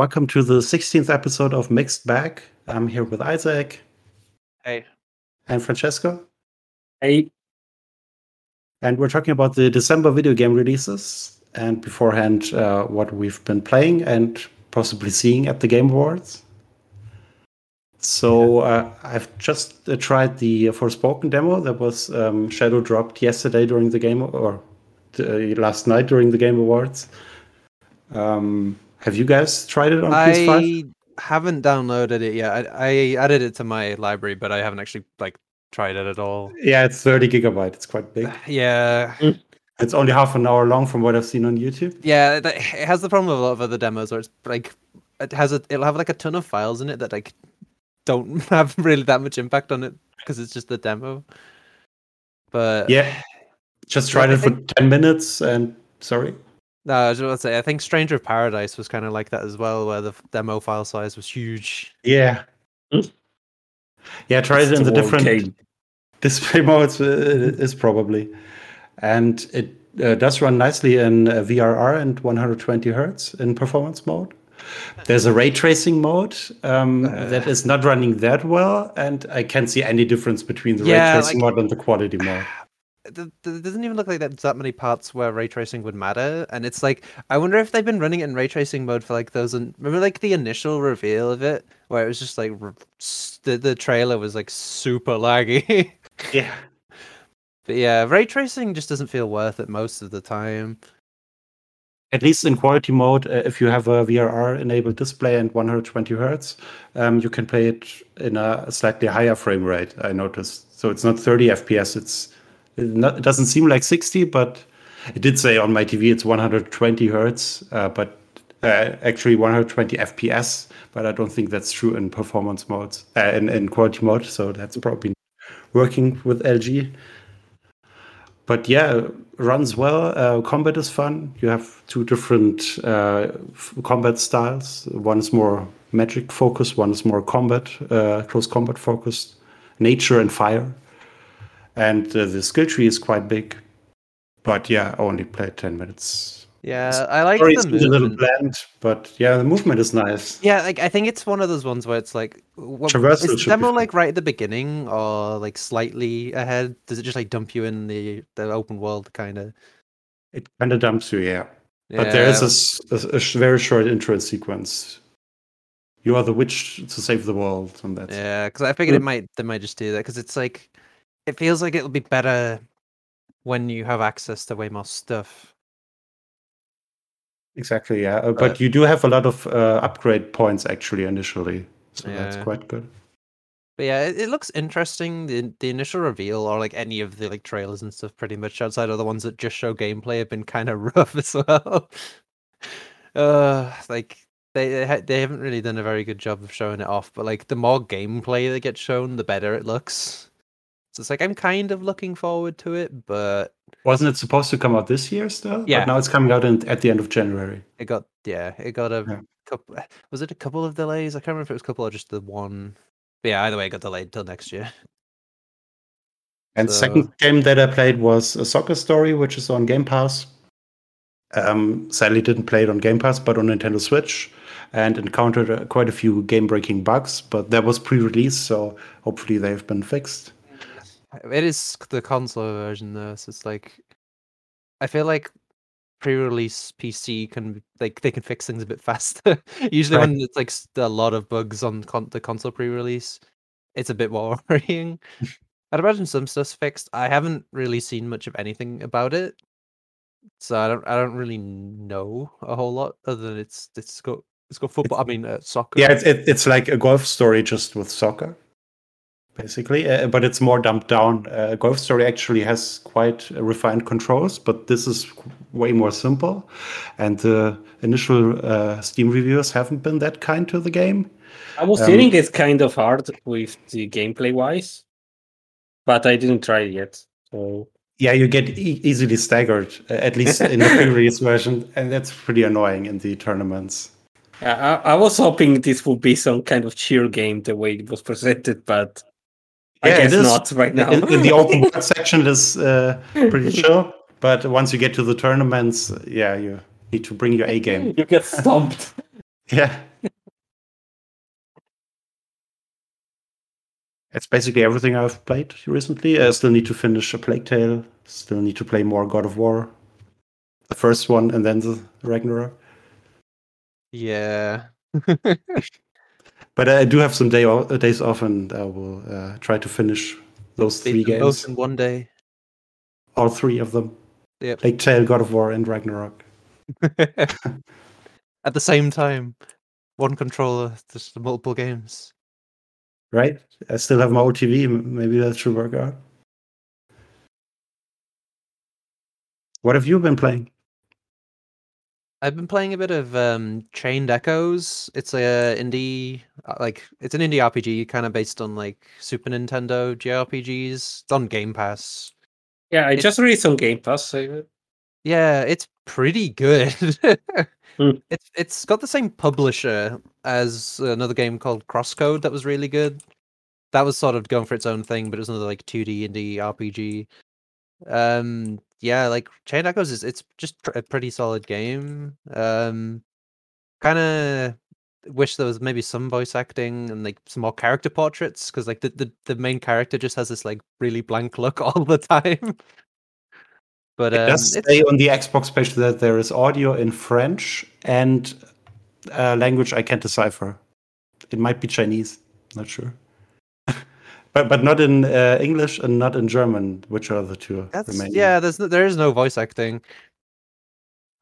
Welcome to the 16th episode of MiXT BAG. I'm here with Isaac. Hey. And Francesco. Hey. And we're talking about the December video game releases and beforehand uh, what we've been playing and possibly seeing at the Game Awards. So uh, I've just uh, tried the Forspoken demo that was um, shadow dropped yesterday during the game or last night during the Game Awards. Um, have you guys tried it on I PS5? haven't downloaded it yet. I, I added it to my library, but I haven't actually like tried it at all. Yeah, it's 30 gigabyte. It's quite big. Yeah. Mm. It's only half an hour long from what I've seen on YouTube. Yeah, it has the problem of a lot of other demos where it's like it has a it'll have like a ton of files in it that like don't have really that much impact on it because it's just the demo. But yeah, just tried it for think... 10 minutes and sorry. No, I was going to say, I think Stranger of Paradise was kind of like that as well, where the demo file size was huge. Yeah. Yeah, try it in the different game. display modes, uh, is probably. And it uh, does run nicely in uh, VRR and 120 hertz in performance mode. There's a ray tracing mode um, uh, that is not running that well, and I can't see any difference between the yeah, ray tracing like, mode and the quality mode there doesn't even look like there's that many parts where ray tracing would matter and it's like i wonder if they've been running it in ray tracing mode for like those and remember like the initial reveal of it where it was just like the, the trailer was like super laggy. Yeah. But yeah ray tracing just doesn't feel worth it most of the time. At least in quality mode uh, if you have a vrr enabled display and 120 hertz um, you can play it in a slightly higher frame rate i noticed. So it's not 30 fps it's it, doesn't seem like 60, but it did say on my TV it's 120 hertz, uh, but uh, actually 120 FPS. But I don't think that's true in performance modes, uh, in, in quality mode. So that's probably working with LG. But yeah, runs well. Uh, combat is fun. You have two different uh, combat styles. One is more magic focused. One is more combat, uh, close combat focused. Nature and fire and uh, the skill tree is quite big. But yeah, I only played ten minutes. Yeah, I like the movement. a little bland, but yeah, the movement is nice. Yeah, like I think it's one of those ones where it's like, what, is the demo like right at the beginning or like slightly ahead? Does it just like dump you in the the open world kind of? It kind of dumps you, yeah. yeah. But there is a, a, a, very short intro sequence. You are the witch to save the world, and that yeah. Because I figured it might they might just do that because it's like it feels like it'll be better when you have access to way more stuff. Exactly, yeah. Uh, but, but you do have a lot of uh, upgrade points actually initially, so yeah. that's quite good. But yeah, it, it, looks interesting. The the initial reveal, or like any of the like trailers and stuff, pretty much outside of the ones that just show gameplay, have been kind of rough as well. uh, like they they haven't really done a very good job of showing it off. But like the more gameplay that gets shown, the better it looks. It's like I'm kind of looking forward to it, but wasn't it supposed to come out this year still? Yeah. But now it's coming out in, at the end of January. It got yeah, it got a yeah. couple. Was it a couple of delays? I can't remember if it was a couple or just the one. But yeah, either way, it got delayed till next year. And so... second game that I played was a soccer story, which is on Game Pass. Um, sadly, didn't play it on Game Pass, but on Nintendo Switch, and encountered uh, quite a few game-breaking bugs. But that was pre-release, so hopefully they've been fixed. It is the console version though, so it's like I feel like pre-release PC can like they can fix things a bit faster. Usually right. when it's like a lot of bugs on con- the console pre-release, it's a bit more worrying. I'd imagine some stuff's fixed. I haven't really seen much of anything about it, so I don't. I don't really know a whole lot other than it's it's got it's got football. It's, I mean, uh, soccer. Yeah, it's it, it's like a golf story just with soccer basically, uh, but it's more dumped down. Uh, Golf Story actually has quite refined controls, but this is way more simple. And the initial uh, Steam reviews haven't been that kind to the game. I was um, hearing it's kind of hard with the gameplay wise, but I didn't try it yet. So yeah, you get e- easily staggered, uh, at least in the previous version, and that's pretty annoying in the tournaments. I, I, was hoping this would be some kind of cheer game the way it was presented, but yeah, I guess it is. not right now. in, in the open world section, it is uh, pretty chill. But once you get to the tournaments, yeah, you need to bring your A game. You get stomped. yeah. That's basically everything I've played recently. I still need to finish A Plague Tale. Still need to play more God of War, the first one, and then the Ragnarok. Yeah but I do have some day o- days off, and I will uh, try to finish those Beat three games. both in one day. All three of them. Yep. Like Tale, God of War, and Ragnarok. At the same time, one controller, just multiple games. Right? I still have my OTV. m- Maybe that should work out. What have you been playing? I've been playing a bit of um, Chained Echoes. It's a indie, uh, like it's an indie RPG, kind of based on like Super Nintendo JRPGs. It's on Game Pass. Yeah, I It- just released on Game Pass. uh, Yeah, it's pretty good. Hmm. It's it's got the same publisher as another game called Crosscode that was really good. That was sort of going for its own thing, but it was another like 2D indie RPG. Um, yeah, like Chain Echoes is it's just pr- a pretty solid game. Um, kind of wish there was maybe some voice acting and like some more character portraits because like the, the the main character just has this like really blank look all the time. But It um, does it's- say on the Xbox page that there is audio in French and a language I can't decipher. It might be Chinese, not sure. But but not in uh, English and not in German, which are the two That's remaining. yeah. There's no, there is no voice acting.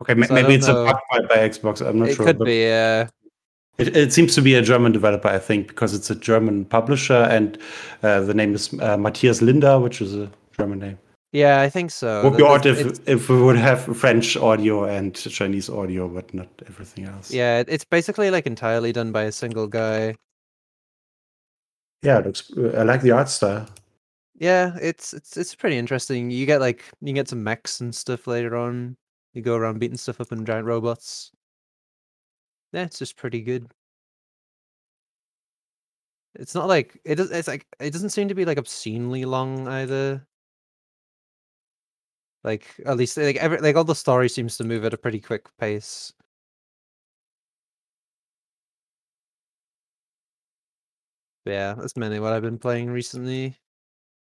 Okay, so maybe it's know. a bug by, Xbox. I'm not it sure. could but be. Uh, It, it seems to be a German developer, I think, because it's a German publisher, and uh, the name is uh, Matthias Linda, which is a German name. yeah, I think so. would be odd if, it's- if we would have French audio and Chinese audio, but not everything else. yeah, it's basically like entirely done by a single guy. Yeah. It looks. I like the art style. Yeah, it's it's it's pretty interesting. You get like you get some mechs and stuff later on. You go around beating stuff up in giant robots. Yeah, it's just pretty good. It's not like it does. It's like it doesn't seem to be like obscenely long either. Like at least like every like all the story seems to move at a pretty quick pace. Yeah, that's mainly what I've been playing recently.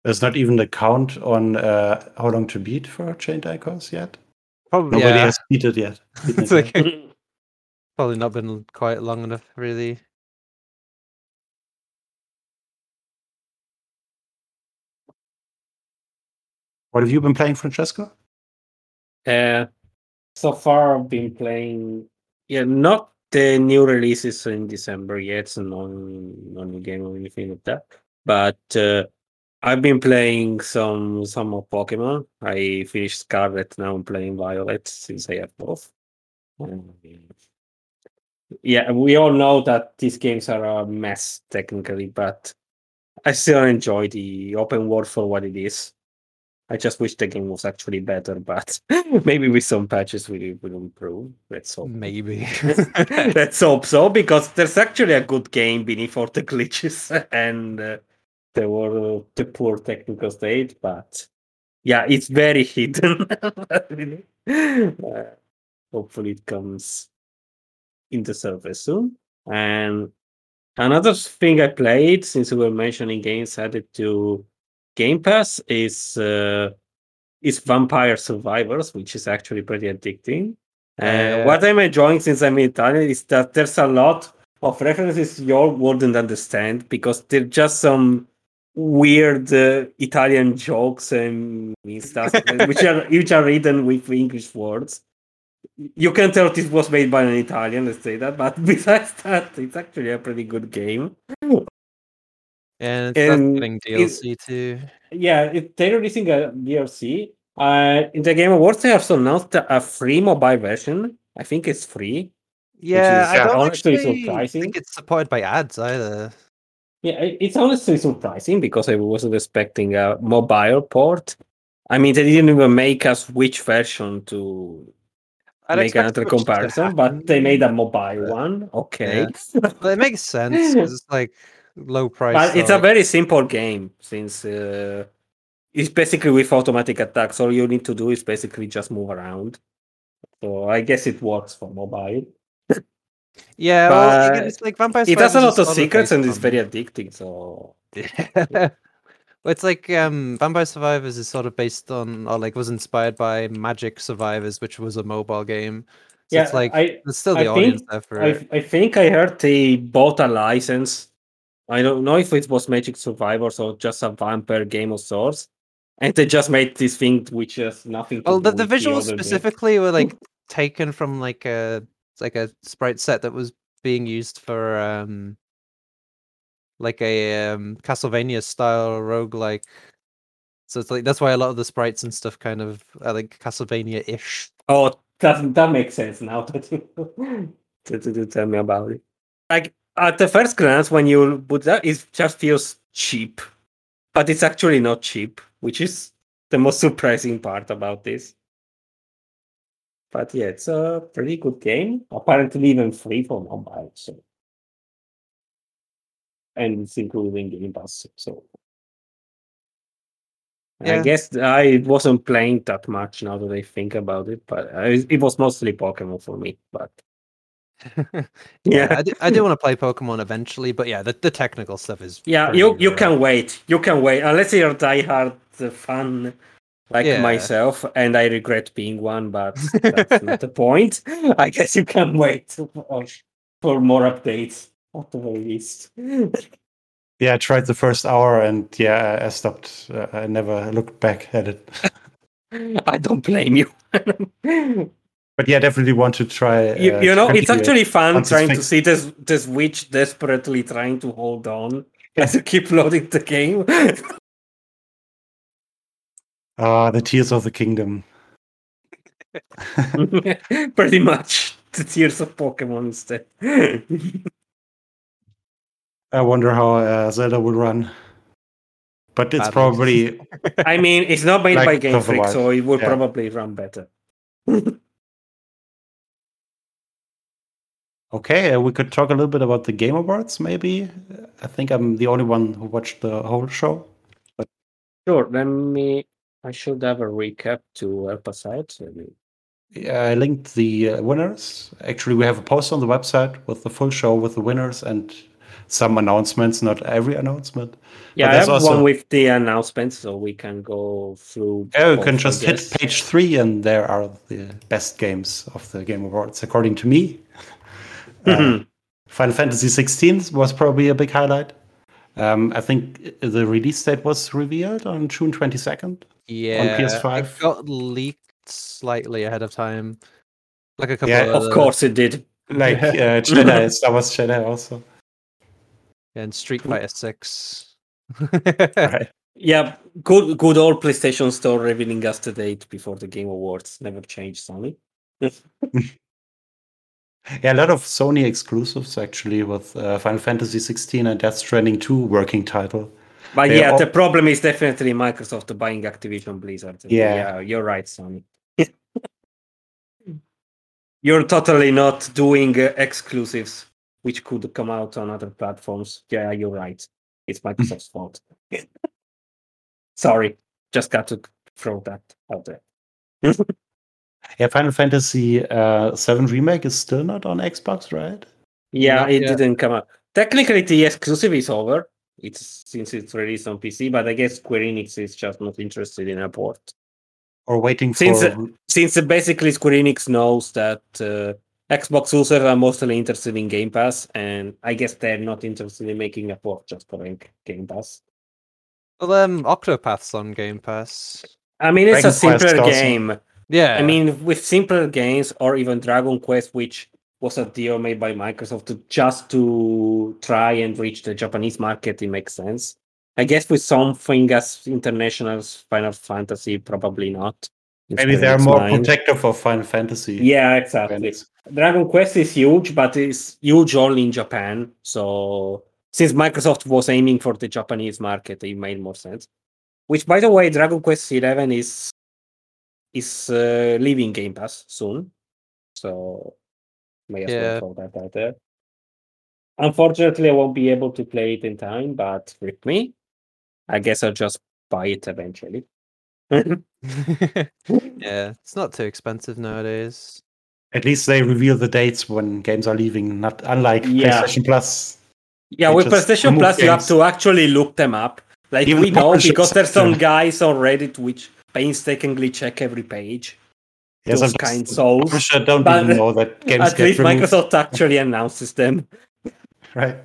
There's not even a count on uh, how long to beat for Chained Echoes yet. Probably Nobody yeah. has beat it yet. it's it yet. like probably not been quite long enough, really. What have you been playing, Francesco? Uh, so far, I've been playing. Yeah, not the new releases in December yet. It's no no new game or anything like that. But uh, I've been playing some some of Pokemon. I finished Scarlet. Now I'm playing Violet since I have both. Um, yeah, we all know that these games are a mess technically, but I still enjoy the open world for what it is. I just wish the game was actually better, but maybe with some patches we will improve. Let's hope. Maybe. Let's hope so, because there's actually a good game beneath all the glitches and uh, there were the poor technical state, but yeah, it's very hidden. Uh, hopefully, it comes in the surface soon. And another thing I played, since we were mentioning games added to Game Pass, is uh, is Vampire Survivors, which is actually pretty addicting. Uh, what I'm enjoying since I'm Italian is that there's a lot of references you all wouldn't understand because they're just some weird uh, Italian jokes and stuff which are which are written with English words. You can tell this was made by an Italian, let's say that. But besides that, it's actually a pretty good game. And it's And getting it- DLC too. Yeah, it, they're releasing a DLC. Uh, in the Game Awards, they also announced a free mobile version. I think it's free. Yeah, is, I don't honestly actually surprising. think it's supported by ads either. Yeah, it's honestly surprising because I wasn't expecting a mobile port. I mean, they didn't even make us which version to I'd make another comparison, but they made a mobile but- one. Okay. Well, it makes sense 'cause it's like low price. but it's a very simple game since uh, it's basically with automatic attacks. All you need to do is basically just move around. So I guess it works for mobile. yeah. Well, again, it's like Vampire. It has a lot of secrets and it's very addicting. So Well, it's like um, Vampire Survivors is sort of based on, or like was inspired by Magic Survivors, which was a mobile game. So Yeah, it's like I- there's still the I audience think- there for it. I, I think I heard they bought a license. I don't know if it was Magic Survivors or just a vampire game of sorts. And they just made this thing which has nothing to Well, the, the visuals game. specifically were like taken from like a like a sprite set that was being used for um like a um Castlevania style roguelike. So it's like that's why a lot of the sprites and stuff kind of are like Castlevania ish. Oh, that that makes sense now that you, that you tell me about it. Like at the first glance, when you put that, it just feels cheap, but it's actually not cheap, which is the most surprising part about this. But yeah, it's a pretty good game. Apparently, even free for mobile. So, and it's including Game Pass. So, And I guess I wasn't playing that much now that I think about it, but uh, I, it was mostly Pokemon for me. But yeah, yeah, I do, I do want to play Pokemon eventually, but yeah, the, the technical stuff is yeah, pretty you you rough. can wait. You can wait unless you're a diehard uh, fan like Yeah. myself, and I regret being one, but that's not the point. I guess you can wait for, for more updates at the very least. Yeah, I tried the first hour and yeah, I stopped. Uh, I never looked back at it. I don't blame you. You, But yeah, definitely want to try. uh, you to know, it's actually fun trying to see this this witch desperately trying to hold on as you keep loading the game. Ah, the Tears of the Kingdom. Pretty much the tears of Pokemon instead. I wonder how uh, Zelda will run. But it's probably I mean, it's not made Like by Game Freak, so it will Yeah. probably run better. Okay. Uh, we could talk a little bit about the Game Awards, maybe. I think I'm the only one who watched the whole show. Sure, let me. I should have a recap to help us out. Me- Yeah, I linked the uh, winners. Actually, we have a post on the website with the full show with the winners and some announcements. Not every announcement. Yeah, I have also- one with the announcements, so we can go through. Oh, you can just hit page three, and there are the best games of the Game Awards, according to me. Uh, Mhm. Final Fantasy 16 was probably a big highlight. Um, I think the release date was revealed on June 22nd. Yeah, on PS5. it got leaked slightly ahead of time. Like a couple Yeah, of Of course, it did. Like uh, Jedi, Star Wars Jedi also. and Street Fighter Six. Right. Yeah, good, good old PlayStation Store revealing us the date before the Game Awards. Never changed, Sony. Yeah, a lot of Sony exclusives actually with uh, Final Fantasy 16 and Death Stranding 2 working title. But They yeah, all- the problem is definitely Microsoft buying Activision Blizzard. Yeah. you're right, Sony. you're totally not doing uh, exclusives which could come out on other platforms. Yeah, you're right. It's Microsoft's fault. Sorry, just got to throw that out there. Yeah, Final Fantasy uh, 7 Remake is still not on Xbox, right? Yeah, Not it yet. didn't come out. Technically, the exclusive is over. It's since it's released on PC, but I guess Square Enix is just not interested in a port. Or waiting for. Since, uh, since uh, basically Square Enix knows that uh, Xbox users are mostly interested in Game Pass, and I guess they're not interested in making a port just for Game Pass. well, um, Octopath's on Game Pass. I mean, it's a Dragon Quest simpler also. Game. Yeah, I mean, with simpler games or even Dragon Quest, which was a deal made by Microsoft to just to try and reach the Japanese market, it makes sense. I guess with something as international as Final Fantasy, probably not. maybe they're more mind. protective of Final Fantasy. Yeah, exactly. fans. Dragon Quest is huge, but it's huge only in Japan. So since Microsoft was aiming for the Japanese market, it made more sense. Which, by the way, Dragon Quest XI is is uh, leaving Game Pass soon, so may as Yeah. well throw that out there. Unfortunately, I won't be able to play it in time, but with me, I guess I'll just buy it eventually. yeah, it's not too expensive nowadays. At least they reveal the dates when games are leaving, not unlike Yeah. PlayStation Plus. Yeah, with just PlayStation remove Plus, you have to actually look them up. Like Even we know because there's some guys on Reddit which painstakingly check every page. Yes, those I'm kind just- souls. Publisher don't But even know that games At get least removed, Microsoft actually announces them. right?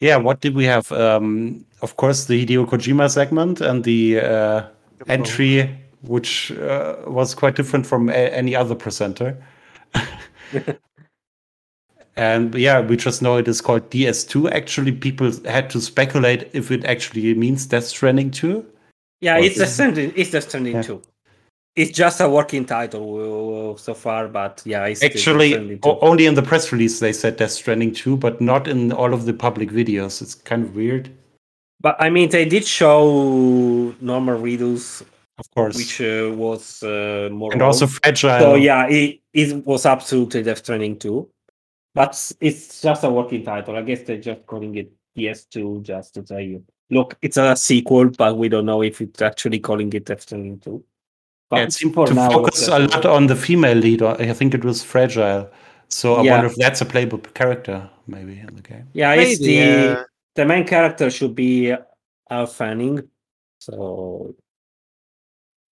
Yeah, what did we have? Um, of course, the Hideo Kojima segment and the uh, entry, which uh, was quite different from a- any other presenter. and yeah, we just know it is called DS2. Actually, people had to speculate if it actually means Death Stranding 2. Yeah, it's it- Stranding. It's the Stranding Yeah. two. It's just a working title uh, so far, but yeah, it's Death Actually, 2. only in the press release they said Death Stranding 2, but not in all of the public videos. It's kind of weird, But I mean, they did show Norman Reedus, of course. which uh, was uh, more. and also fragile. So yeah, it, it was absolutely Death Stranding 2. But it's just a working title. I guess they're just calling it PS2 just to tell you, look, it's a sequel, but we don't know if it's actually calling it Death Stranding 2. But Yeah, it seemed for to now, focus a lot on the female lead. or I think it was fragile. So I Yeah. wonder if that's a playable character, maybe in the game. Yeah, it's Maybe, the uh, the main character should be Elle Fanning. So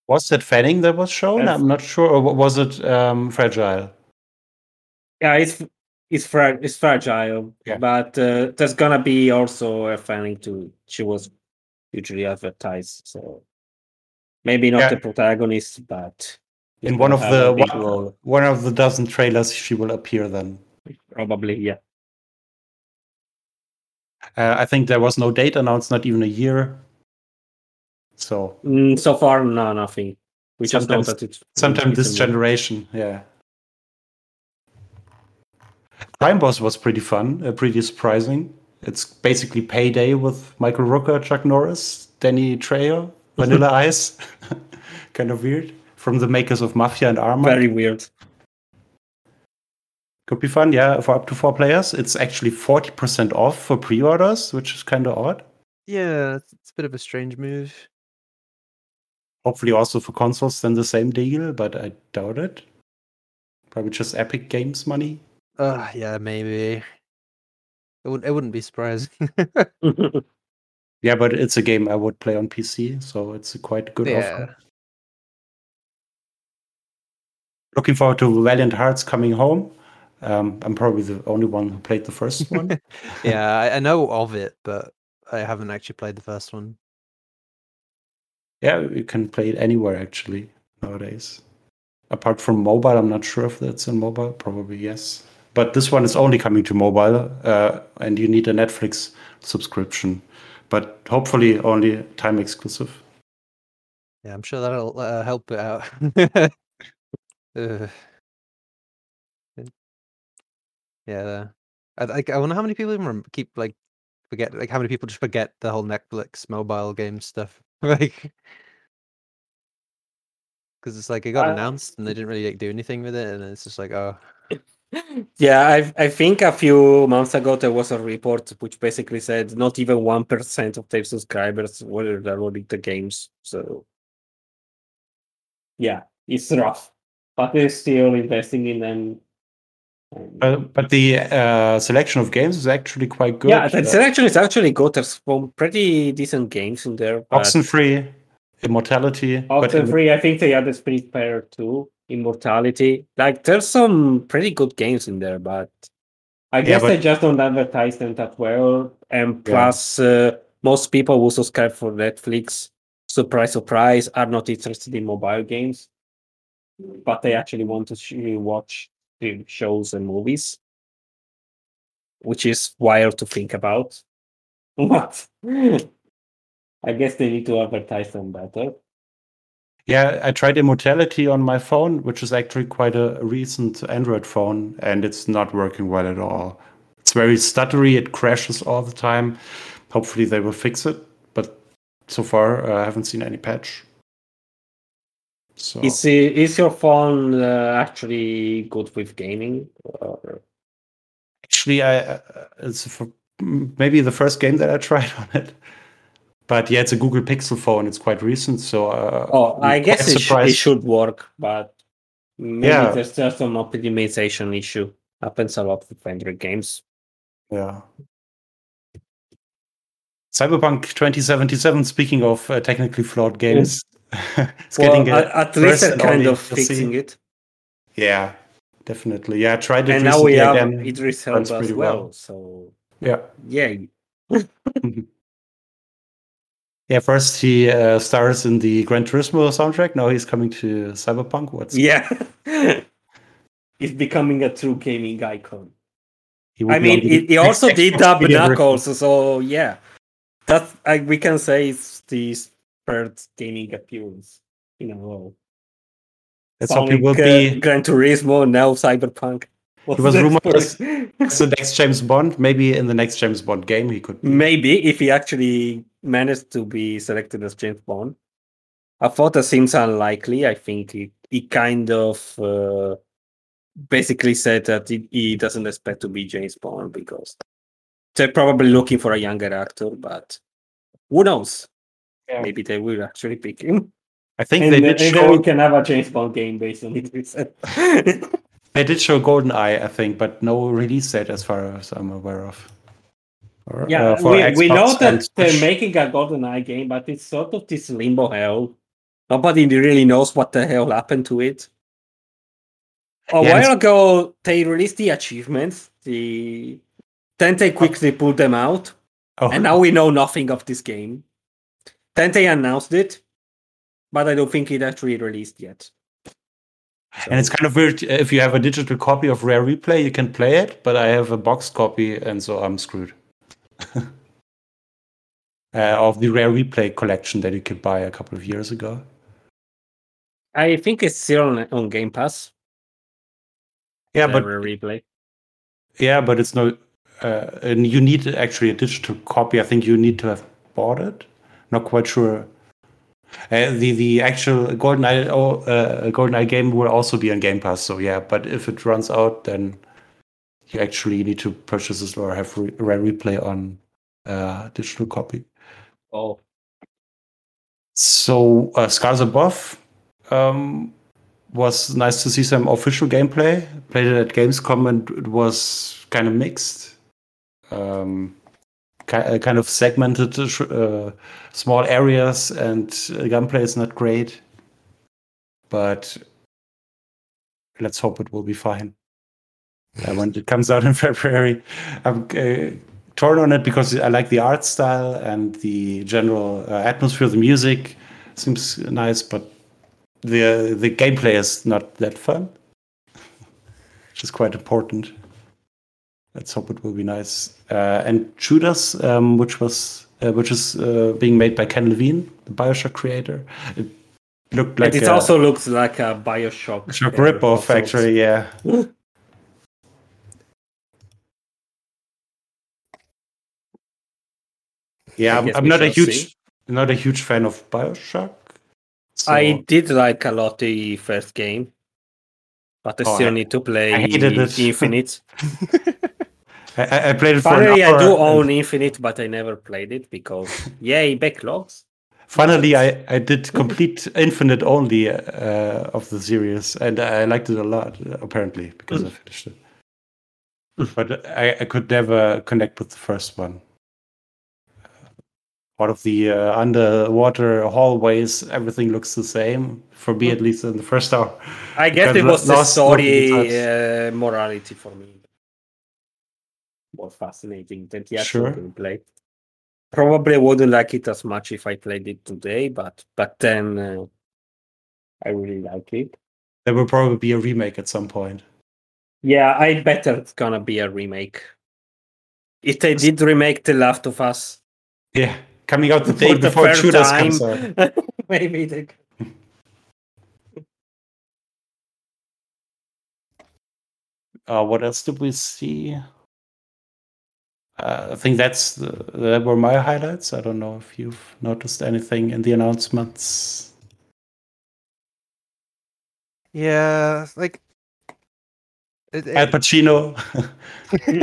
Was that Fanning that was shown? Yes. I'm not sure. Or was it um, fragile? yeah, it's it's fra- it's fragile. Yeah. But uh, there's gonna be also a Fanning too. She was usually advertised, so maybe not Yeah. the protagonist, but In one of the one, role. one of the dozen trailers, she will appear then. probably yeah. Uh, I think there was no date announced, not even a year. So Mm, so far, no, nothing. We just know Sometimes- that it's sometime it's this generation, yeah. Crime Boss was pretty fun, uh, pretty surprising. It's basically payday with Michael Rooker, Chuck Norris, Danny Trejo, Vanilla Ice. kind of weird. From the makers of Mafia and Armor. Very weird. Could be fun, yeah, for up to four players. It's actually 40% off for pre orders, which is kind of odd. Yeah, it's, it's a bit of a strange move. Hopefully, also for consoles, then the same deal, but I doubt it. Probably just Epic Games money. Uh, yeah, maybe. It wouldn't. It wouldn't be surprising. Yeah, but it's a game I would play on PC, so it's a quite good yeah. offer. Looking forward to Valiant Hearts coming home. Um, I'm probably the only one who played the first one. yeah, I, I know of it, but I haven't actually played the first one. yeah, you can play it anywhere actually nowadays. Apart from mobile, I'm not sure if that's in mobile. Probably yes. But this one is only coming to mobile, uh, and you need a Netflix subscription. But hopefully, only time exclusive. Yeah, I'm sure that'll uh, help it out. Ugh. yeah, I like. I wonder how many people even keep like forget like how many people just forget the whole Netflix mobile game stuff. like, because it's like it got Uh, announced and they didn't really like do anything with it, and it's just like, oh, yeah, I I think a few months ago there was a report which basically said not even one percent of their subscribers were downloading the games. So yeah, it's rough, but they're still investing in them. But, but the uh, selection of games is actually quite good. yeah, the Uh, selection is actually good. There's some pretty decent games in there. but- Oxenfree, Immortality. but Oxenfree, I think they had the Spiritfarer too, Immortality. Like there's some pretty good games in there, but I guess but- they just don't advertise them that well. And Yeah. plus, uh, most people who subscribe for Netflix, surprise, surprise, are not interested in mobile games, but they actually want to sh- watch the shows and movies, which is wild to think about. What? I guess they need to advertise them better. Yeah, I tried Immortality on my phone, which is actually quite a recent Android phone, and it's not working well at all. It's very stuttery, it crashes all the time. Hopefully, they will fix it, but so far, uh, I haven't seen any patch. So, Is is your phone uh, actually good with gaming? Or... actually, I uh, it's for, maybe the first game that I tried on it. But yeah, it's a Google Pixel phone. It's quite recent, so uh, Oh, I'm guess it, sh- it should work, but maybe Yeah. there's just an optimization issue. Happens a lot with Android games. Yeah. Cyberpunk 2077. Speaking of uh, technically flawed games, it's Well, getting a at, at least they're kind of fixing it. Yeah, definitely. Yeah, I tried it And now we have again. Idris Elba as well. well. So Yeah. yeah, Yeah, first he uh, stars in the Gran Turismo soundtrack. Now he's coming to Cyberpunk. What's yeah. He's becoming a true gaming icon. he I mean, he, he also did Dub Knuckles, so yeah, that I, we can say it's the third gaming appearance in a row. Let's hope he Sonic, will uh, be Gran Turismo, now Cyberpunk. What's was rumored for as- the next James Bond. Maybe in the next James Bond game he could. Be. Maybe if he actually managed to be selected as James Bond. I thought that seems unlikely. I think he, he kind of uh, basically said that he, he doesn't expect to be James Bond because they're probably looking for a younger actor, but who knows? Yeah. Maybe they will actually pick him. I think And, they then- did and then we can have a James Bond game based on it. we said. they did show GoldenEye, I think, but no release date as far as I'm aware of. Or, yeah, uh, we, we know that and they're making a GoldenEye game, but it's sort of this limbo hell. Nobody really knows what the hell happened to it. A Yeah, while ago, they released the achievements. The then they quickly pulled them out, Oh, and now we know nothing of this game. Then they announced it, but I don't think it actually released yet. And it's kind of weird if you have a digital copy of Rare Replay, you can play it, but I have a boxed copy, and so I'm screwed. uh, of the Rare Replay collection that you could buy a couple of years ago. I think it's still on, on Game Pass. Yeah, but Rare replay. yeah, but it's no. Uh, and you need actually a digital copy. I think you need to have bought it. Not quite sure. Uh, the the actual GoldenEye oh, uh, GoldenEye game will also be on Game Pass. So yeah, but if it runs out, then you actually need to purchase it or have re- Rare Replay on uh, digital copy. Oh, So uh, Scars Above um, was nice to see some official gameplay. Played it at Gamescom and it was kind of mixed. Um, kind of segmented uh, uh, small areas and uh, gunplay is not great. But let's hope it will be fine. Uh, when it comes out in February, I'm uh, torn on it because I like the art style and the general uh, atmosphere. The music seems nice, but the the gameplay is not that fun, which is quite important. Let's hope it will be nice. Uh, and Judas, um, which was uh, which is uh, being made by Ken Levine, the Bioshock creator. It looked like and it a also looks like a Bioshock. Shock uh, ripoff, of actually. Yeah. Yeah, I'm, I'm not a huge, see. not a huge fan of Bioshock. So I did like a lot the first game, but I Oh, still I- need to play I hated it. Infinite. I- I, played it for Finally, I do own Infinite, but I never played it because yay backlogs. Finally, I, I did complete Infinite only uh, of the series, and I liked it a lot. Apparently, because I finished it. But I, I could never connect with the first one. Out of the uh, underwater hallways, everything looks the same for me, at least in the first hour. I guess it was the lost story uh, morality for me. More fascinating than the actual Sure. gameplay. Probably wouldn't like it as much if I played it today, but but then uh, I really like it. There will probably be a remake at some point. Yeah, I bet it's gonna be a remake. If they did remake The Last of Us Yeah, coming out the day before first Judas time, comes out. maybe they. Uh, what else did we see? Uh, I think that's the, that were my highlights. I don't know if you've noticed anything in the announcements. Yeah, like it, Al Pacino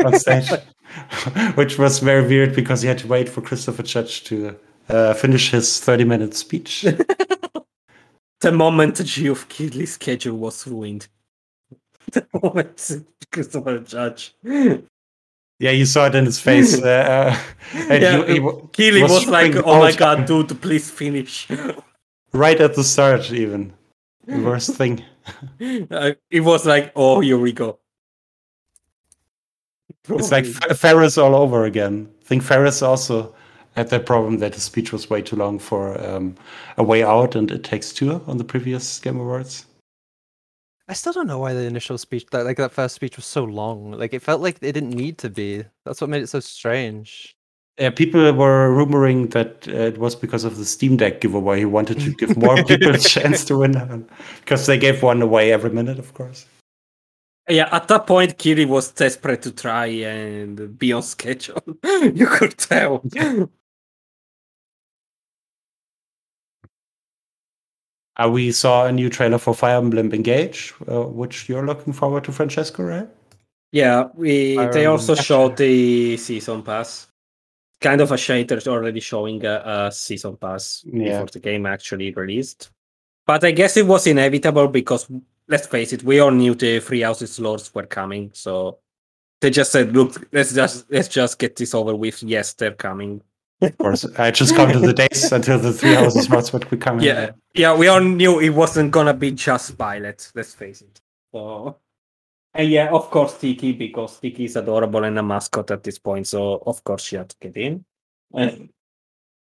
on stage, which was very weird because he had to wait for Christopher Judge to uh, finish his 30 minute speech. The moment the Geoff Keighley schedule was ruined. the moment Christopher Judge. Yeah, you saw it in his face. Uh, and yeah, he- he Keighley was was, like, "Oh my god, dude, please finish." right at the start, even. The worst thing. Uh, it was like, "Oh, here we go." It's like Fares all over again. I think Fares also had that problem that his speech was way too long for um, A Way Out and It Takes Two on the previous Game Awards. I still don't know why the initial speech, that like that first speech, was so long. Like it felt like it didn't need to be. That's what made it so strange. Yeah, people were rumoring that uh, it was because of the Steam Deck giveaway. He wanted to give more people a chance to win um, because they gave one away every minute, of course. Yeah, at that point, Keighley was desperate to try and be on schedule. you could tell. Uh, we saw a new trailer for Fire Emblem Engage, uh, which you're looking forward to, Francesco, right? Yeah, we Fire they also Gotcha. showed the season pass. Kind of a shame they're already showing a, a season pass Yeah. before the game actually released. But I guess it was inevitable because let's face it, we all knew the Three Houses lords were coming, so they just said, "Look, let's just let's just get this over with." Yes, they're coming. Of course. I just counted the days until the three houses slots would be coming. Yeah, yeah, we all knew it wasn't gonna be just Violet. Let's face it. So, and yeah, of course Tiki because Tiki is adorable and a mascot at this point. So of course she had to get in. And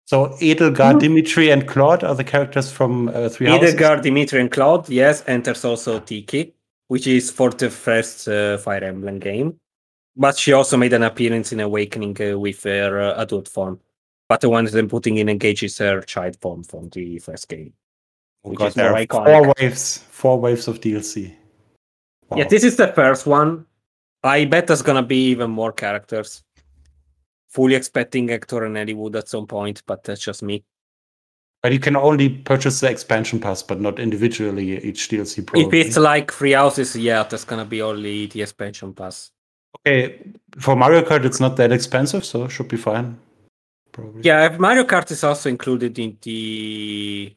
So Edelgard, Dimitri, and Claude are the characters from uh, Three Houses. Edelgard, Dimitri, and Claude. Yes, enters also Tiki, which is for the first uh, Fire Emblem game. But she also made an appearance in Awakening uh, with her uh, adult form. But the one that I'm putting in Engage is her child form from the first game. Which God, is there more iconic. four waves, four waves of DLC. Wow. Yeah, this is the first one. I bet there's gonna be even more characters. Fully expecting Hector and Eliwood at some point, but that's just me. but you can only purchase the expansion pass, but not individually each DLC. Probably. If it's like Three Houses, yeah, there's gonna be only the expansion pass. okay, for Mario Kart, it's not that expensive, so should be fine. Probably. Yeah, if Mario Kart is also included in the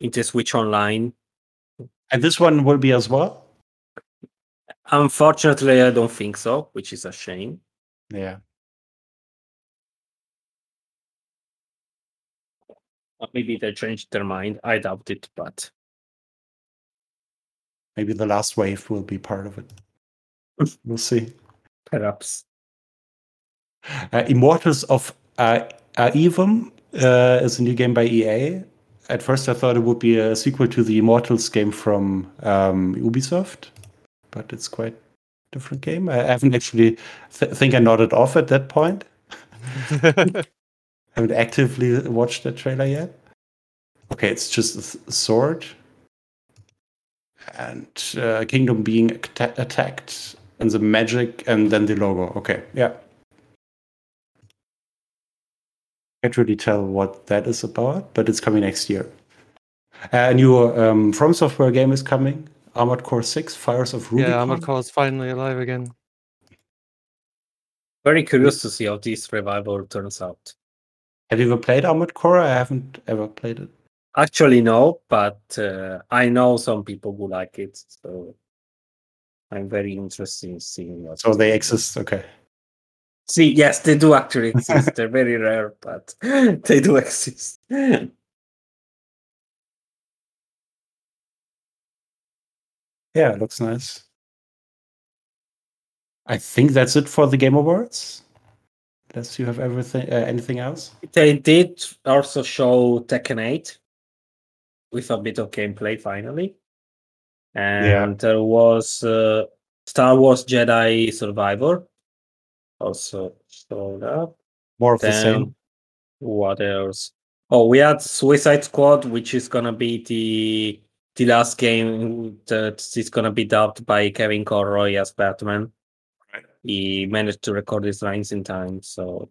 in the Switch Online. and this one will be as well. Unfortunately, I don't think so, which is a shame. Yeah. Uh, Maybe they changed their mind. I doubt it, but Maybe the last wave will be part of it. we'll see. perhaps. Uh, Immortals of uh, Aveum uh, is a new game by EA. At first, I thought it would be a sequel to the Immortals game from um, Ubisoft, but it's quite a different game. I haven't actually th- think I nodded off at that point. I haven't actively watched that trailer yet. Okay, it's just a th- sword and uh, kingdom being atta- attacked, and the magic, and then the logo. Okay, yeah. Can't really tell what that is about, but it's coming next year. a new um, From Software game is coming. Armored Core 6, Fires of Rubicon. yeah, Armored Core is finally alive again. Very curious to see how this revival turns out. Have you ever played Armored Core? I haven't ever played it. Actually, no, but uh, I know some people who like it, so I'm very interested in seeing what. So they exist. Okay. See, yes, they do actually exist. They're very rare, but they do exist. Yeah, it looks nice. I think that's it for the Game Awards. Unless you have everything, uh, anything else. They did also show Tekken 8 with a bit of gameplay finally. And there was uh, Star Wars Jedi Survivor also showed up. More of the same. what else? Oh, we had Suicide Squad, which is gonna be the the last game that is gonna be dubbed by Kevin Conroy as Batman. Right. He managed to record his lines in time, so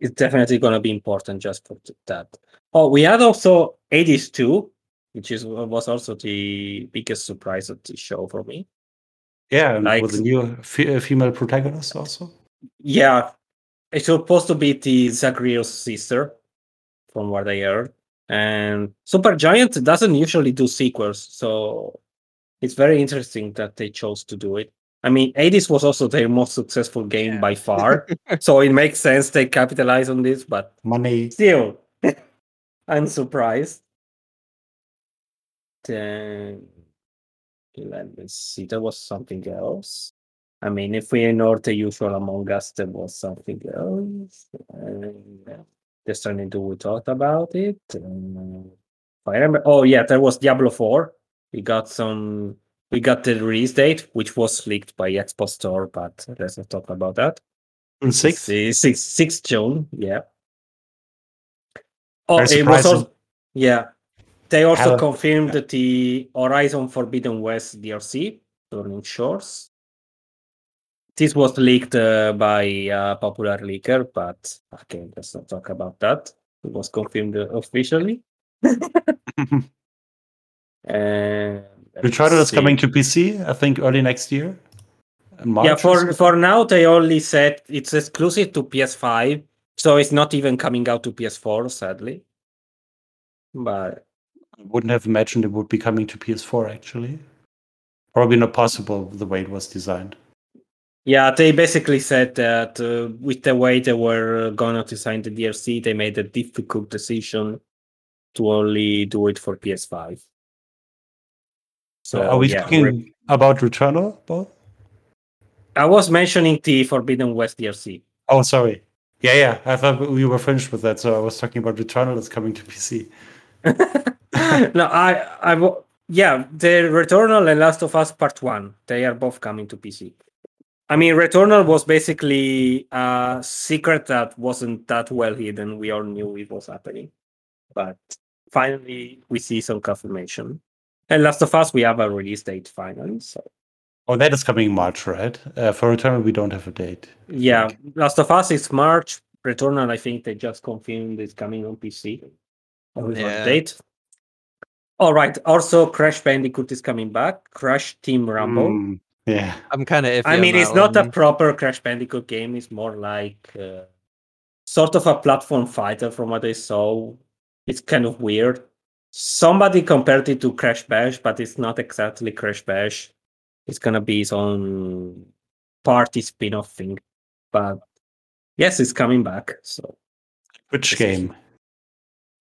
it's definitely gonna be important just for that. Oh, we had also Hades 2, which is was also the biggest surprise of the show for me. Yeah, and like- with a new fe- uh, female protagonist also. Yeah, it's supposed to be the Zagreus sister, from what I heard. And Supergiant doesn't usually do sequels, so it's very interesting that they chose to do it. I mean, Hades was also their most successful game Yeah. by far, so it makes sense they capitalize on this. But Money. still, I'm surprised. Then let me see. There was something else. I mean, if we ignore the usual Among Us, there was something else. And just trying to we talked about it. If I remember. Oh yeah, there was Diablo Four. We got some. We got the release date, which was leaked by Xbox Store, but let's not talk about that. June 6th. See, six six June. Yeah. Oh, it was also, yeah. They also Hello. confirmed that the Horizon Forbidden West DLC, Burning Shores. This was leaked uh, by a popular leaker, but okay, let's not talk about that. It was confirmed uh, officially. And Returnal is coming to PC, I think, early next year. March Yeah, for for now they only said it's exclusive to PS5, so it's not even coming out to PS4, sadly. But I wouldn't have imagined it would be coming to PS4 actually. Probably not possible the way it was designed. yeah, they basically said that uh, with the way they were gonna design the DLC, they made a difficult decision to only do it for PS5. So Are we yeah, talking re- about Returnal both? I was mentioning the Forbidden West DLC. Oh, sorry. Yeah, yeah. I thought we were finished with that, so I was talking about Returnal is coming to PC. no, I, I, yeah, the Returnal and Last of Us Part One, they are both coming to PC. I mean, Returnal was basically a secret that wasn't that well hidden. We all knew it was happening, but finally we see some confirmation. And Last of Us, we have a release date finally. So Oh, that is coming March, right? Uh, for Returnal, we don't have a date. yeah, Last of Us is March. Returnal, I think they just confirmed it's coming on PC. With Yeah. date. All right. Also, Crash Bandicoot is coming back. Crash Team Rumble. Mm, yeah. I'm kind of. I mean, it's that not a proper Crash Bandicoot game. It's more like uh, sort of a platform fighter, from what I saw. It's kind of weird. Somebody compared it to Crash Bash, but it's not exactly Crash Bash. It's gonna be its own party spin-off thing. But yes, it's coming back. So Which This is- game? Cr-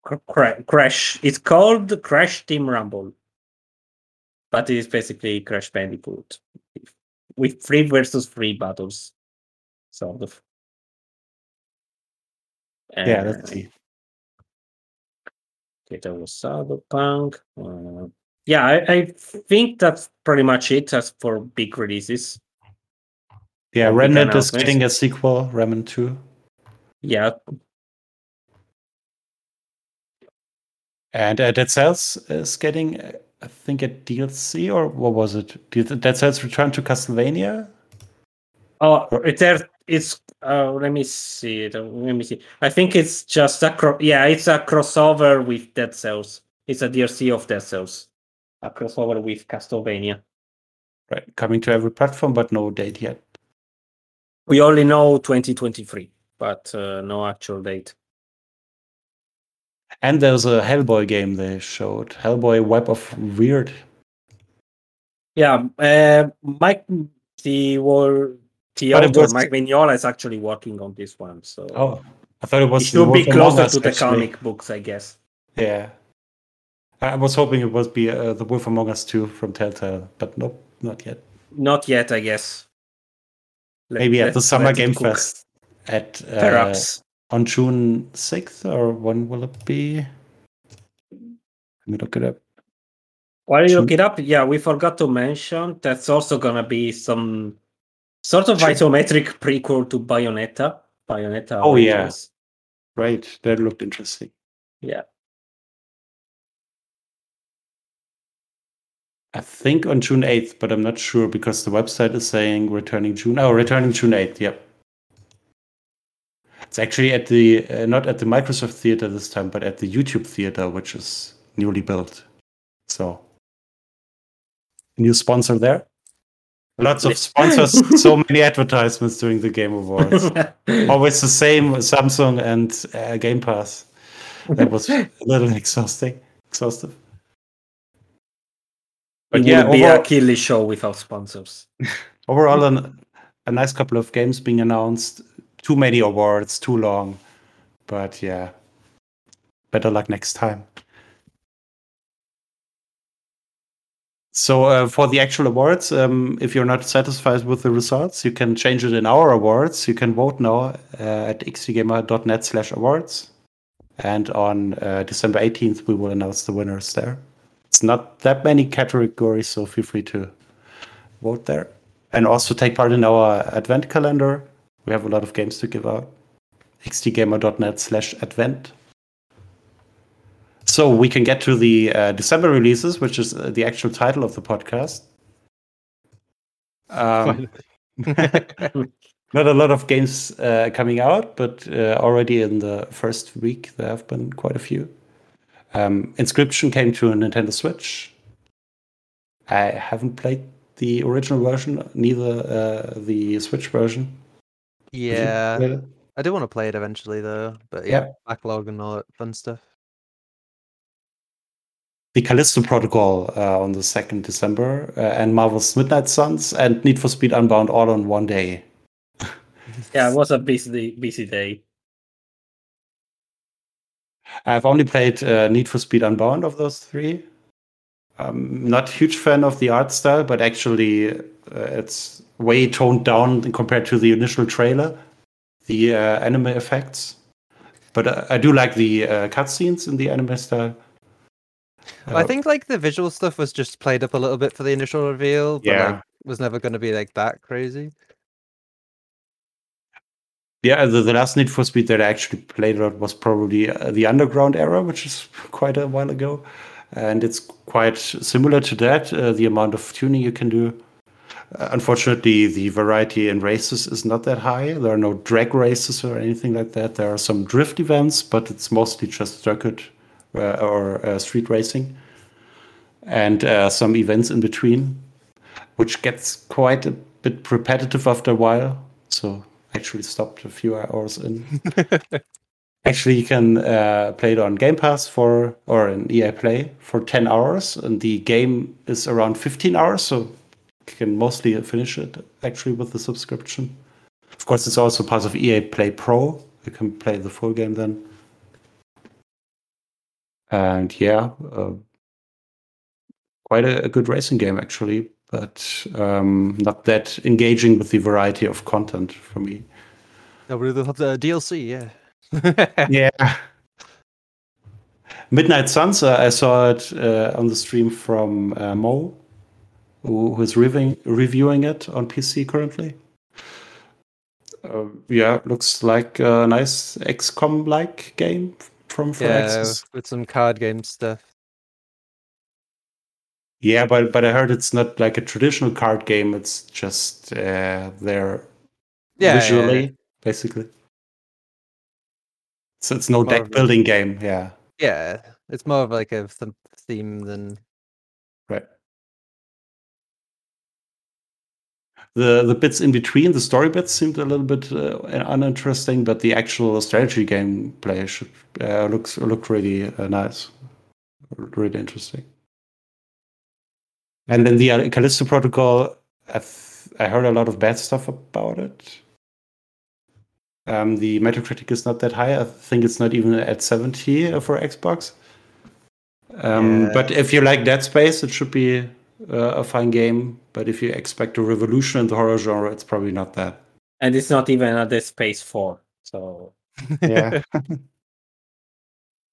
Cra- Crash. It's called Crash Team Rumble, but it's basically Crash Bandicoot with three versus three battles, sort of. Yeah, And, let's see. Okay, that was Cyberpunk. Uh, yeah, I, I think that's pretty much it as for big releases. Yeah, Remnant is getting a sequel, Remnant 2. Yeah, And uh, Dead Cells is getting, uh, I think, a DLC, or what was it? Dead Cells return to Castlevania? Oh, it there. It's. Uh, let me see. it, uh, Let me see. I think it's just a. Cro- yeah, it's a crossover with Dead Cells. It's a DLC of Dead Cells. A crossover with Castlevania. Right, coming to every platform, but no date yet. We only know 2023, but uh, no actual date. And there's a Hellboy game they showed. Hellboy Web of Weird. Yeah, uh, Mike, the war, the author was- Mike Mignola is actually working on this one, so Oh, I thought it was. it should be closer to the actually. comic books, I guess. Yeah. I was hoping it would be uh, the Wolf Among Us 2 from Telltale, but nope, not yet. Not yet, I guess. Let- Maybe at the Summer Game. Fest at uh, Perhaps. On June 6th, or when will it be? Let me look it up. While you June- look it up, yeah, we forgot to mention that's also gonna be some sort of Sure. isometric prequel to Bayonetta. Bayonetta. Oh, yeah. Origins. Right, that looked interesting. Yeah. I think on June 8th, but I'm not sure because the website is saying returning June. Oh, returning June 8th. Yep. It's actually at the uh, not at the Microsoft Theater this time, but at the YouTube Theater, which is newly built. So, new sponsor there. Lots of sponsors, so many advertisements during the Game Awards. Always the same Samsung and uh, Game Pass. That was a little exhausting, exhaustive. But it yeah, would be a overall, killy show without sponsors. overall an, a nice couple of games being announced. Too many awards, too long. But yeah, better luck next time. So uh, for the actual awards, um, if you're not satisfied with the results, you can change it in our awards. You can vote now uh, at xtgamer.net slash awards. And on uh, December 18th, we will announce the winners there. It's not that many categories, so feel free to vote there. And also take part in our advent calendar. We have a lot of games to give out. xtgamer.net slash advent. So we can get to the uh, December releases, which is uh, the actual title of the podcast. Um, not a lot of games uh, coming out, but uh, already in the first week there have been quite a few. Um, Inscryption came to a Nintendo Switch. I haven't played the original version, neither uh, the Switch version. Have you yeah. I do want to play it eventually though. But yeah, Yeah. backlog and all that fun stuff. the Callisto Protocol uh, on the 2nd December, uh, and Marvel's Midnight Suns, and Need for Speed Unbound all on one day. Yeah, it was a busy busy day. I've only played uh, Need for Speed Unbound of those three. I'm not a huge fan of the art style, but actually, uh, it's way toned down compared to the initial trailer, the uh, anime effects. But uh, I do like the uh, cutscenes in the anime style. Well, I think like the visual stuff was just played up a little bit for the initial reveal, but Yeah. like was never going to be like that crazy. Yeah, the, the last Need for Speed that I actually played out was probably uh, the Underground era, which is quite a while ago. And it's quite similar to that, uh, the amount of tuning you can do. Uh, unfortunately, the variety in races is not that high. There are no drag races or anything like that. There are some drift events, but it's mostly just circuit uh, or uh, street racing. And uh, some events in between, which gets quite a bit repetitive after a while. So I actually stopped a few hours in. actually, you can uh, play it on Game Pass for or in EA Play for 10 hours, and the game is around 15 hours, so you can mostly finish it actually with the subscription. Of course, it's also part of EA Play Pro. You can play the full game then. And yeah, uh, quite a, a good racing game actually, but um, not that engaging with the variety of content for me. No, we will have the DLC, yeah. Yeah. Midnight Suns, uh, I saw it uh, on the stream from uh, Mo, who, who is reviewing, reviewing it on PC currently. Uh, yeah, looks like a nice XCOM like game from for yeah, Axis. with some card game stuff. Yeah, but but I heard it's not like a traditional card game. It's just uh, there Yeah, yeah, visually, yeah. basically. So it's no More deck of a- building game. Yeah, Yeah, it's more of like a th- theme than right. The the bits in between, the story bits seemed a little bit uh, uninteresting, but the actual strategy gameplay should uh, looks looked really uh, nice, really interesting. And then the Callisto Protocol, I, th- I heard a lot of bad stuff about it. Um, the Metacritic is not that high. I think it's not even at 70 for Xbox. Um, Yeah. But if you like Dead Space, it should be uh, a fine game. But if you expect a revolution in the horror genre, it's probably not that. And it's not even a Dead Space 4. So Yeah.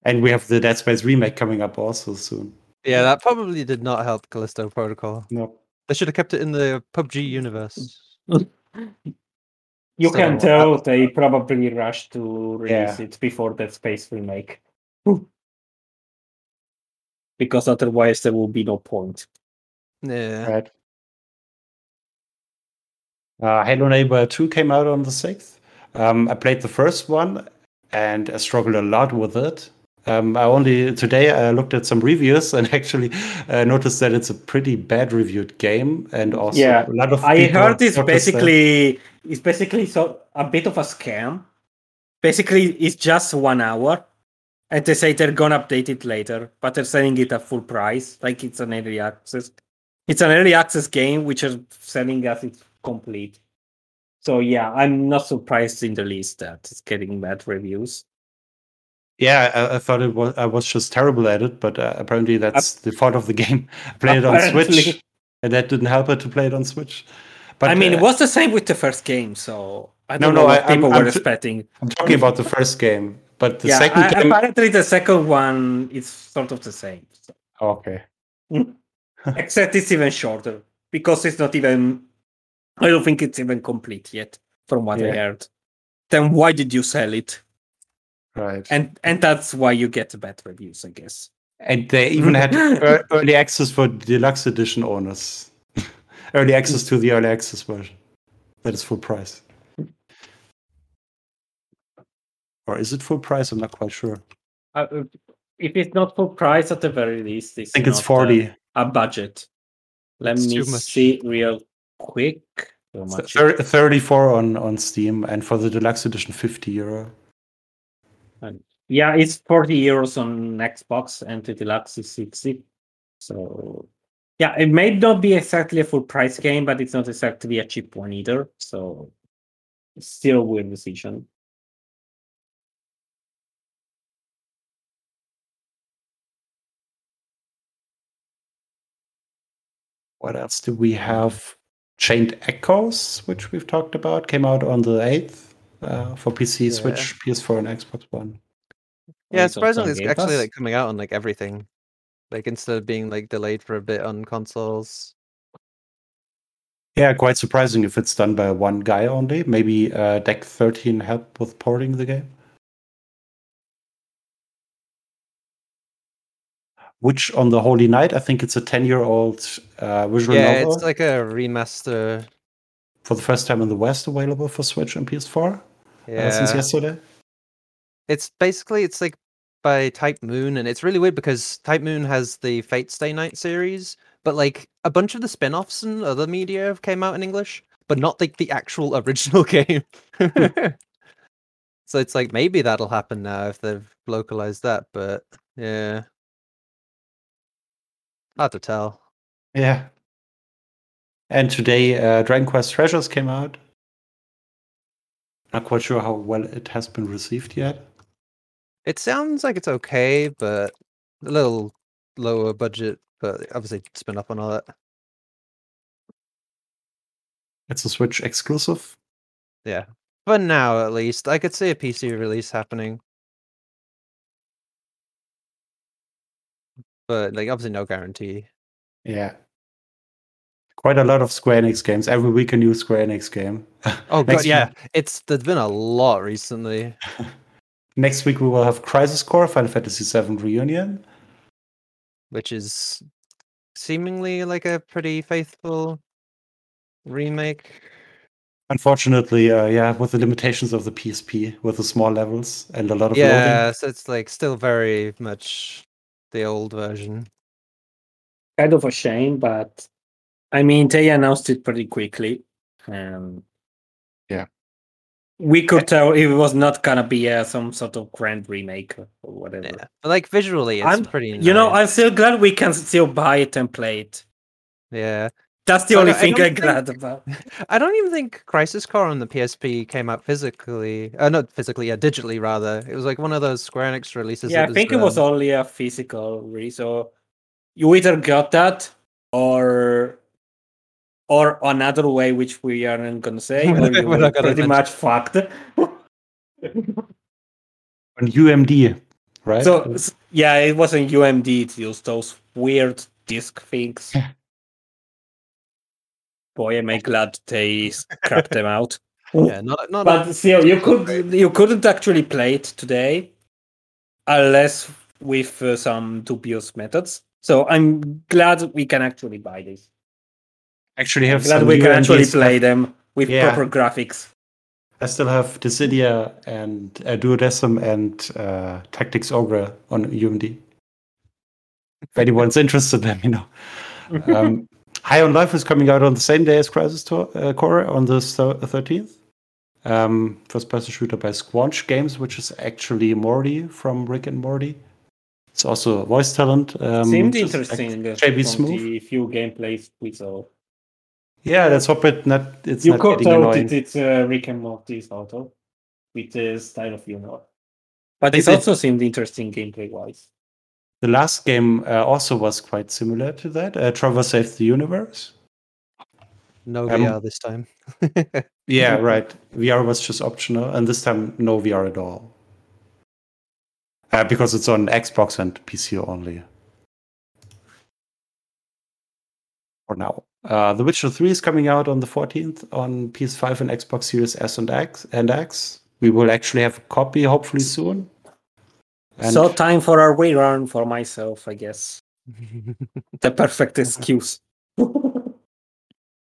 and we have the Dead Space remake coming up also soon. yeah, that probably did not help Callisto Protocol. No. They should have kept it in the PUBG universe. you So, can uh, tell they probably rushed to release Yeah. it before Dead Space remake. Because otherwise there will be no point. Yeah. Right. Uh, Hello Neighbor 2 came out on the 6th. Um, I played the first one and I struggled a lot with it. Um, I only today I looked at some reviews and actually uh, noticed that it's a pretty bad reviewed game, and also Yeah, a lot of I heard it's noticed that- basically it's basically so a bit of a scam. Basically, it's just one hour, and they say they're gonna update it later, but they're selling it at full price, like it's an early access. it's an early access game which is selling as it's complete. So yeah, I'm not surprised in the least that it's getting bad reviews. Yeah, I, I thought it was I was just terrible at it, but uh, apparently that's the fault of the game. I played it on Switch, and that didn't help it to play it on Switch. But I mean, uh, it was the same with the first game, so I No, don't no, know what I- I'm- people I'm were t- expecting. I'm talking about the first game, but the yeah, second game. apparently the second one is sort of the same, so- okay. except it's even shorter because it's not even. I don't think it's even complete yet, from what I heard. Then why did you sell it? Right. And and that's why you get the bad reviews, I guess. And they even had early access for deluxe edition owners. early access to the early access version. That is full price. Or is it full price? I'm not quite sure. Uh, if it's not full price, at the very least, it's I think it's not, uh, 40. a budget. Let It's me see real quick. How much Thir- it- 34 on, on Steam, and for the deluxe edition, 50 euro. Yeah, it's 40 euros on Xbox and the deluxe is 60. So yeah, it may not be exactly a full price game, but it's not exactly a cheap one either. So still a weird decision. What else do we have? Chained Echoes, which we've talked about, came out on the 8th uh, for PC, Yeah. Switch, PS4, and Xbox One. Yeah, Also surprisingly, it's actually like coming out on like everything. Like instead of being like delayed for a bit on consoles. Yeah, quite surprising if it's done by one guy only. Maybe uh, Deck 13 helped with porting the game. Witch on the Holy Night, I think it's a 10 year old uh, visual yeah, novel it's like a remaster. for the first time in the West available for Switch and PS4 Yeah, uh, since yesterday. it's basically it's like by Type Moon, and it's really weird because Type Moon has the Fate Stay Night series, but like a bunch of the spin-offs and other media have came out in English, but not like the actual original game. so it's like maybe that'll happen now if they've localized that, but yeah. Hard to tell. Yeah. And today, uh, Dragon Quest Treasures came out. Not quite sure how well it has been received yet. It sounds like it's okay, but a little lower budget, but obviously spin up on all that. It's a Switch exclusive. Yeah. For now, at least, I could see a PC release happening. But like, obviously, no guarantee. Yeah. Quite a lot of Square Enix games. Every week a new Square Enix game. Oh god, yeah, it's there's been a lot recently. Next week we will have Crisis Core, Final Fantasy VII Reunion. which is seemingly like a pretty faithful remake. Unfortunately, uh, yeah, with the limitations of the PSP, with the small levels and a lot of loading. Yeah, so it's like still very much the old version. Kind of a shame, but I mean, they announced it pretty quickly. Um, Yeah. We could tell it was not gonna be uh, some sort of grand remake or whatever. Yeah, but like visually, it's I'm- pretty. You know. I'm still glad we can still buy it and play it. yeah. That's the So only I thing I'm glad about. I don't even think Crisis Core on the PSP came out physically. Uh, not physically, yeah, digitally rather. It was like one of those Square Enix releases. Yeah, I think it was um, only a physical release. So you either got that or or another way, which we aren't gonna say, We're not- we're were not pretty mention. much fucked. On UMD, right? So yeah, it wasn't UMD. It used those weird disk things. Boy, am I glad they scrapped them out. Yeah, not not. But still, you could you couldn't actually play it today, unless with uh, some dubious methods. So I'm glad we can actually buy this. Actually have glad some we can actually play them with Yeah. proper graphics. I still have Dissidia and uh, Duodecim and uh, Tactics Ogre on UMD. If anyone's interested, let me know. Um, High on Life is coming out on the same day as Crisis to- uh, Core on the 13th. Um, first person shooter by Squanch Games, which is actually Morty from Rick and Morty. It's also a voice talent. Um, Seemed just like interesting. uh, JB Smoove. The few gameplays we saw. Yeah, let's hope it not. It's You not could getting tell annoying. it, it's uh, Rick and Morty's auto with the style of humor. But They it also seemed interesting gameplay wise. The last game uh, also was quite similar to that. Uh, Trover Saves the Universe. No Um, VR this time. Yeah, right. VR was just optional, and this time no VR at all. Uh, because it's on Xbox and PC only. For now. Uh, the Witcher 3 is coming out on the 14th on PS5 and Xbox Series S and X. And X. We will actually have a copy hopefully soon. And so time for a rerun for myself, I guess. The perfect excuse.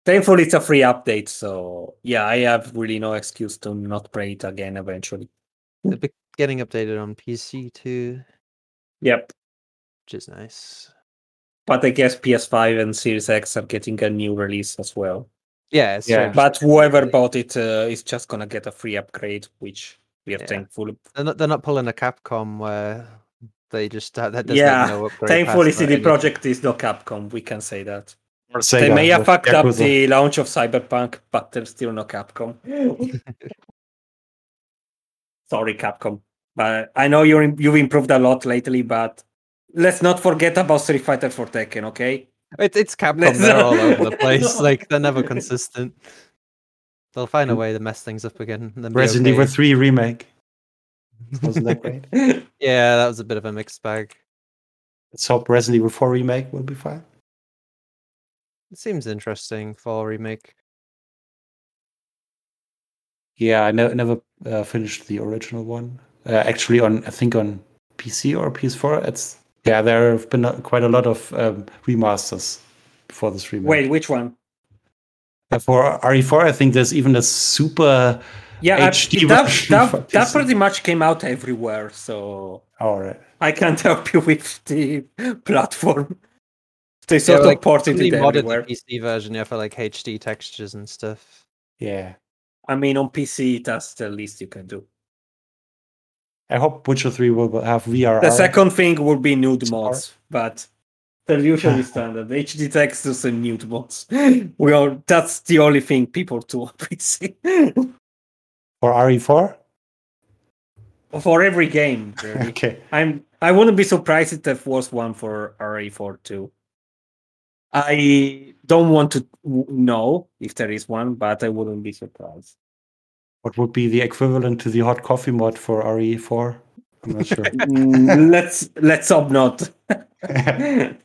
Thankfully, it's a free update, so yeah, I have really no excuse to not play it again eventually. It'll be getting updated on PC too, Yep. which is nice. But I guess PS5 and Series X are getting a new release as well. Yeah, it's Yeah. But whoever bought it uh, is just gonna get a free upgrade, which we are Yeah. thankful. they're not, they're not pulling a Capcom where they just uh, that there's Yeah, no. Thankfully, pass for CD anything. Projekt is no Capcom. We can say that. or they Sega may have with fucked up the launch of Cyberpunk, but they're still no Capcom. Sorry, Capcom. But I know you're you've improved a lot lately. But let's not forget about Street Fighter for Tekken. Okay. It, it's Capcom. Let's- They're all over the place. Like they're never consistent. They'll find a way to mess things up again. Then be Resident okay. Evil 3 remake. Wasn't that great? Yeah, that was a bit of a mixed bag. Let's hope Resident Evil 4 remake will be fine. It seems interesting for remake. Yeah, I ne- never uh, finished the original one. Uh, actually, on I think on PC or PS4, it's yeah. There have been uh, quite a lot of um, remasters for this remake. Wait, which one? Uh, for RE4, I think there's even a super. Yeah, I- that, version for that, that pretty much came out everywhere. So All right. I can't help you with the platform. They Yeah, sort of like, ported Really it modded everywhere. the PC version, yeah, for like HD textures and stuff. Yeah. I mean, on PC, that's the least you can do. I hope Witcher 3 will have VR. The second thing would be nude mods, but they're usually standard. HD textures and nude mods. We are that's the only thing people do on PC. for RE4. For every game, really. Okay. I'm I wouldn't be surprised if there was one for RE4 too. I don't want to know if there is one, but I wouldn't be surprised. What would be the equivalent to the hot coffee mod for RE4? I'm not sure. Mm, let's let's hope not.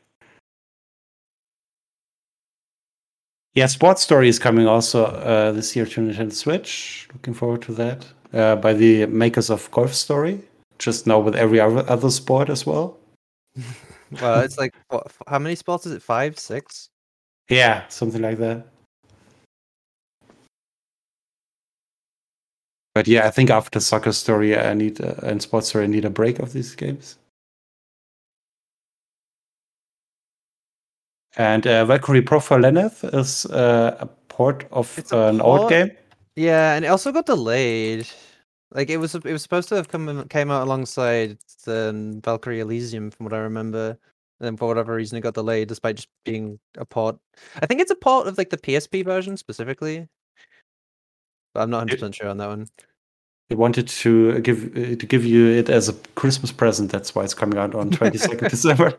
Yeah, Sports Story is coming also uh, this year to Nintendo Switch. Looking forward to that. Uh, by the makers of Golf Story. Just now with every other, other sport as well. Well, it's like what? How many sports is it? Five, six? Yeah, something like that. But yeah, I think after Soccer Story, I need uh, and Sports Story, I need a break of these games. And uh, Valkyrie Profile Lenneth is uh, a port of It's a an old game. Yeah, and it also got delayed. Like it was, it was supposed to have come came out alongside the um, Valkyrie Elysium, from what I remember. And then for whatever reason, it got delayed, despite just being a port. I think it's a port of like the PSP version specifically, but I'm not 100 percent sure on that one. They wanted to give uh, to give you it as a Christmas present. That's why it's coming out on 22nd December.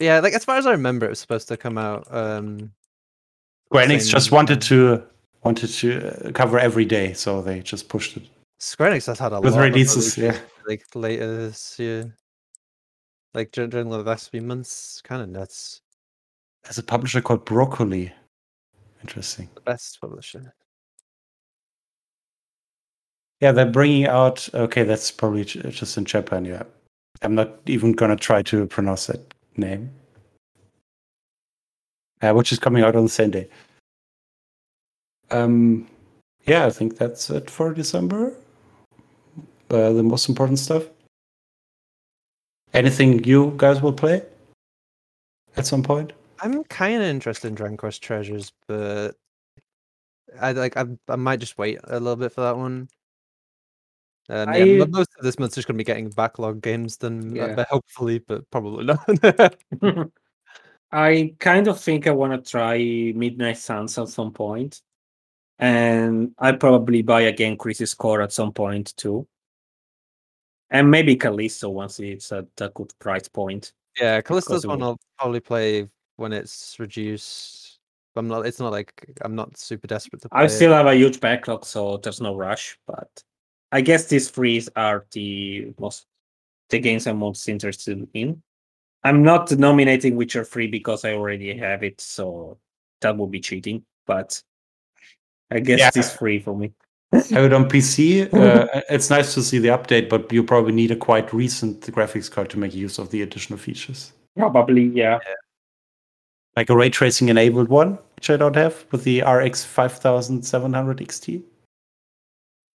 Yeah, like as far as I remember, it was supposed to come out. Um, Square Enix just wanted to wanted to uh, cover every day, so they just pushed it Square Enix has had a with lot of releases. releases, Yeah, like later this year, like during, during the last few months, kind of nuts. there's a publisher called Broccoli. Interesting. The best publisher. Yeah, they're bringing out. Okay, that's probably just in Japan. Yeah, I'm not even gonna try to pronounce that name, uh, which is coming out on the same day. Um, yeah, I think that's it for December. Uh, the most important stuff. Anything you guys will play at some point? I'm kind of interested in Dragon Quest Treasures, but I like I I might just wait a little bit for that one. And I- yeah, most of this month's just going to be getting backlog games, then uh, Yeah. but hopefully, but probably not. I kind of think I want to try Midnight Suns at some point, and I probably buy again Crisis Core at some point too, and maybe Callisto once it's at a good price point. yeah, Callisto's one. I'll probably play when it's reduced. I'm not. It's not like I'm not super desperate to play. I it. still have a huge backlog, so there's no rush. But I guess these threes are the most the games I'm most interested in. I'm not nominating Witcher 3 because I already have it, so that would be cheating. But I guess Yeah. this free for me. have it on PC. Uh, it's nice to see the update, but you probably need a quite recent graphics card to make use of the additional features. Probably, yeah. Like a ray tracing enabled one, which I don't have, with the RX 5700 XT.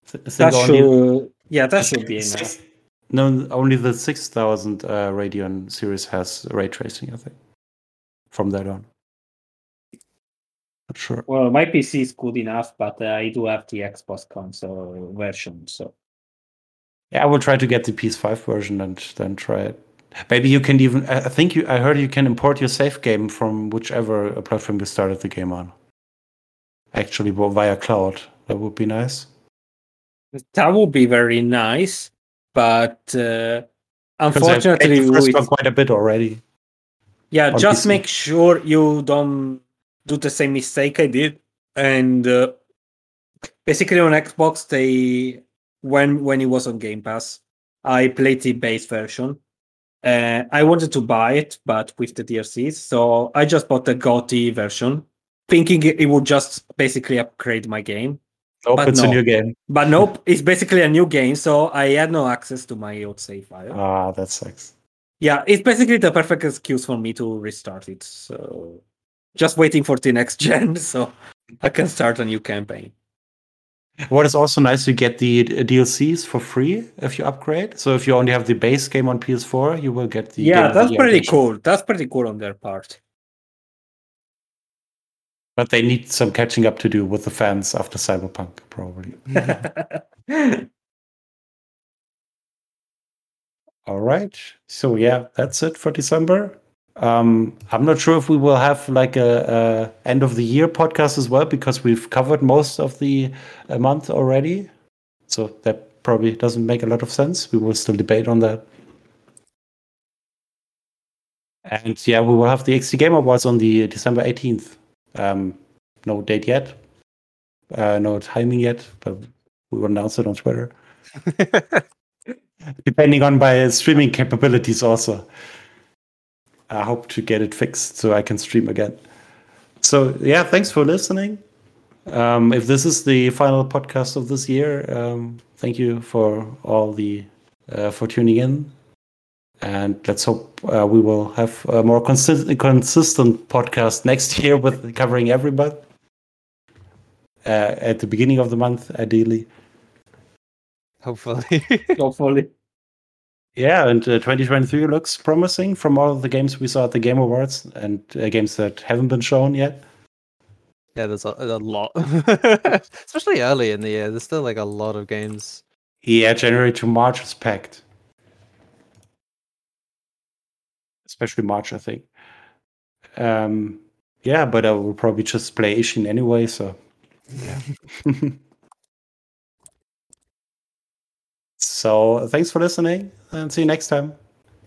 I think That only- should, yeah, that should be enough. Six- No, only the 6000 uh, Radeon series has ray tracing, I think. From that on. Not sure. Well, my PC is good enough, but uh, I do have the Xbox console version, so Yeah, I will try to get the PS5 version and then try it. Maybe you can even. I I think you. I heard you can import your save game from whichever uh, platform you started the game on. Actually, well, via cloud. That would be nice. That would be very nice. But uh, 'Cause I've played unfortunately, first with- quite a bit already. Yeah, just PC. make sure you don't do the same mistake I did. And uh, basically on Xbox, they when when it was on Game Pass, I played the base version. Uh, I wanted to buy it, but with the DLCs, so I just bought the GOTY version, thinking it would just basically upgrade my game. Nope, But it's a no. new game. But nope, it's basically a new game, so I had no access to my old save file. Ah, that sucks. Yeah, it's basically the perfect excuse for me to restart it. So just waiting for the next gen so I can start a new campaign. What is also nice, you get the DLCs for free if you upgrade. So if you only have the base game on PS4, you will get the yeah, the that's pretty cool. That's pretty cool on their part. But they need some catching up to do with the fans after Cyberpunk, probably. All right. So yeah, that's it for December. Um, I'm not sure if we will have like a, a end of the year podcast as well because we've covered most of the uh, month already. So that probably doesn't make a lot of sense. We will still debate on that. And yeah, we will have the XT Game Awards on the December 18th. Um, no date yet, uh, no timing yet, but we will announce it on Twitter. Depending on my streaming capabilities also. I hope to get it fixed so i can stream again. So yeah thanks for listening. Um, if this is the final podcast of this year um, thank you for all the uh, for tuning in and let's hope uh, we will have a more consistent consistent podcast next year with covering every month uh, at the beginning of the month ideally Hopefully. Hopefully. Yeah, and uh, 2023 looks promising from all of the games we saw at the Game Awards and uh, games that haven't been shown yet. yeah, there's a, a lot. Especially early in the year. There's still like a lot of games. Yeah, January to March is packed. Especially March, I think. Um, yeah, but I will probably just play Ishin anyway, so. Yeah. so, thanks for listening and see you next time.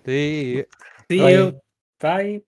The See Bye. you. Bye.